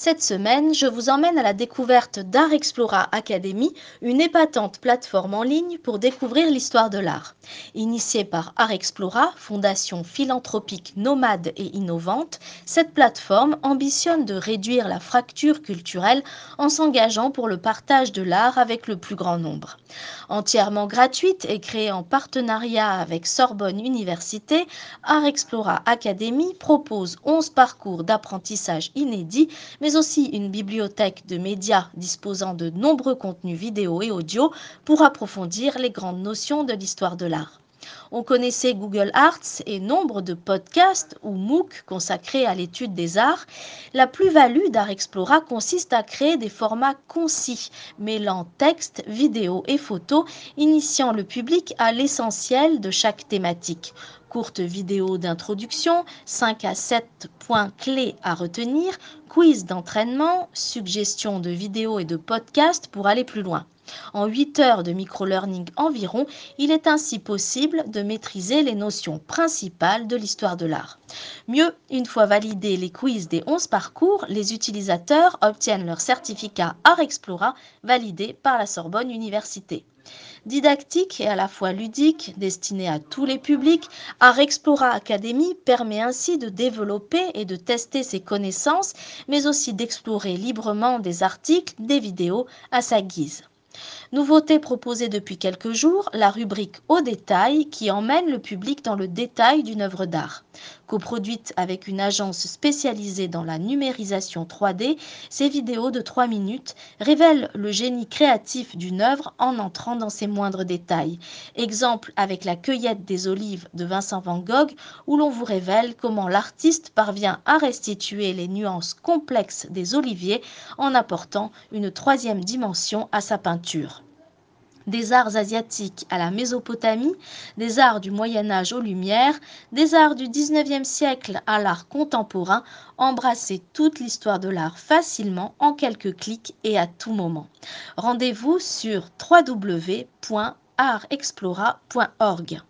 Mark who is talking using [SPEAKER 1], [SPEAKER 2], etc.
[SPEAKER 1] Cette semaine, je vous emmène à la découverte d'Art Explora Academy, une épatante plateforme en ligne pour découvrir l'histoire de l'art. Initiée par Art Explora, fondation philanthropique nomade et innovante, cette plateforme ambitionne de réduire la fracture culturelle en s'engageant pour le partage de l'art avec le plus grand nombre. Entièrement gratuite et créée en partenariat avec Sorbonne Université, Art Explora Academy propose 11 parcours d'apprentissage inédits, mais aussi une bibliothèque de médias disposant de nombreux contenus vidéo et audio pour approfondir les grandes notions de l'histoire de l'art. On connaissait Google Arts et nombre de podcasts ou MOOC consacrés à l'étude des arts. La plus-value d'Art Explora consiste à créer des formats concis, mêlant texte, vidéo et photos, initiant le public à l'essentiel de chaque thématique courte vidéo d'introduction, 5 à 7 points clés à retenir, quiz d'entraînement, suggestions de vidéos et de podcasts pour aller plus loin. En 8 heures de micro-learning environ, il est ainsi possible de maîtriser les notions principales de l'histoire de l'art. Mieux, une fois validés les quiz des 11 parcours, les utilisateurs obtiennent leur certificat Art Explora validé par la Sorbonne Université. Didactique et à la fois ludique, destiné à tous les publics, Art Explora Academy permet ainsi de développer et de tester ses connaissances, mais aussi d'explorer librement des articles, des vidéos à sa guise. Nouveauté proposée depuis quelques jours, la rubrique Au détail qui emmène le public dans le détail d'une œuvre d'art. Coproduite avec une agence spécialisée dans la numérisation 3D, ces vidéos de 3 minutes révèlent le génie créatif d'une œuvre en entrant dans ses moindres détails. Exemple avec la cueillette des olives de Vincent Van Gogh où l'on vous révèle comment l'artiste parvient à restituer les nuances complexes des oliviers en apportant une troisième dimension à sa peinture des arts asiatiques à la Mésopotamie, des arts du Moyen Âge aux Lumières, des arts du XIXe siècle à l'art contemporain, embrasser toute l'histoire de l'art facilement en quelques clics et à tout moment. Rendez-vous sur www.artexplora.org.